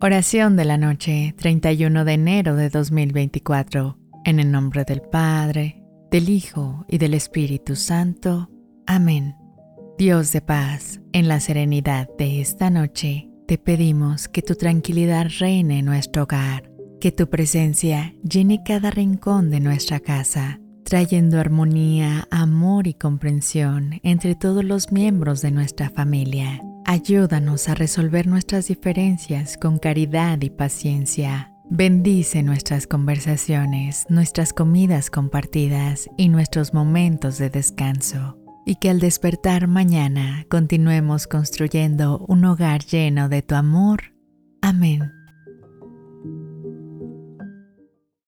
Oración de la noche, 31 de enero de 2024. En el nombre del Padre, del Hijo y del Espíritu Santo. Amén. Dios de paz, en la serenidad de esta noche, te pedimos que tu tranquilidad reine en nuestro hogar, que tu presencia llene cada rincón de nuestra casa trayendo armonía, amor y comprensión entre todos los miembros de nuestra familia. Ayúdanos a resolver nuestras diferencias con caridad y paciencia. Bendice nuestras conversaciones, nuestras comidas compartidas y nuestros momentos de descanso. Y que al despertar mañana continuemos construyendo un hogar lleno de tu amor. Amén.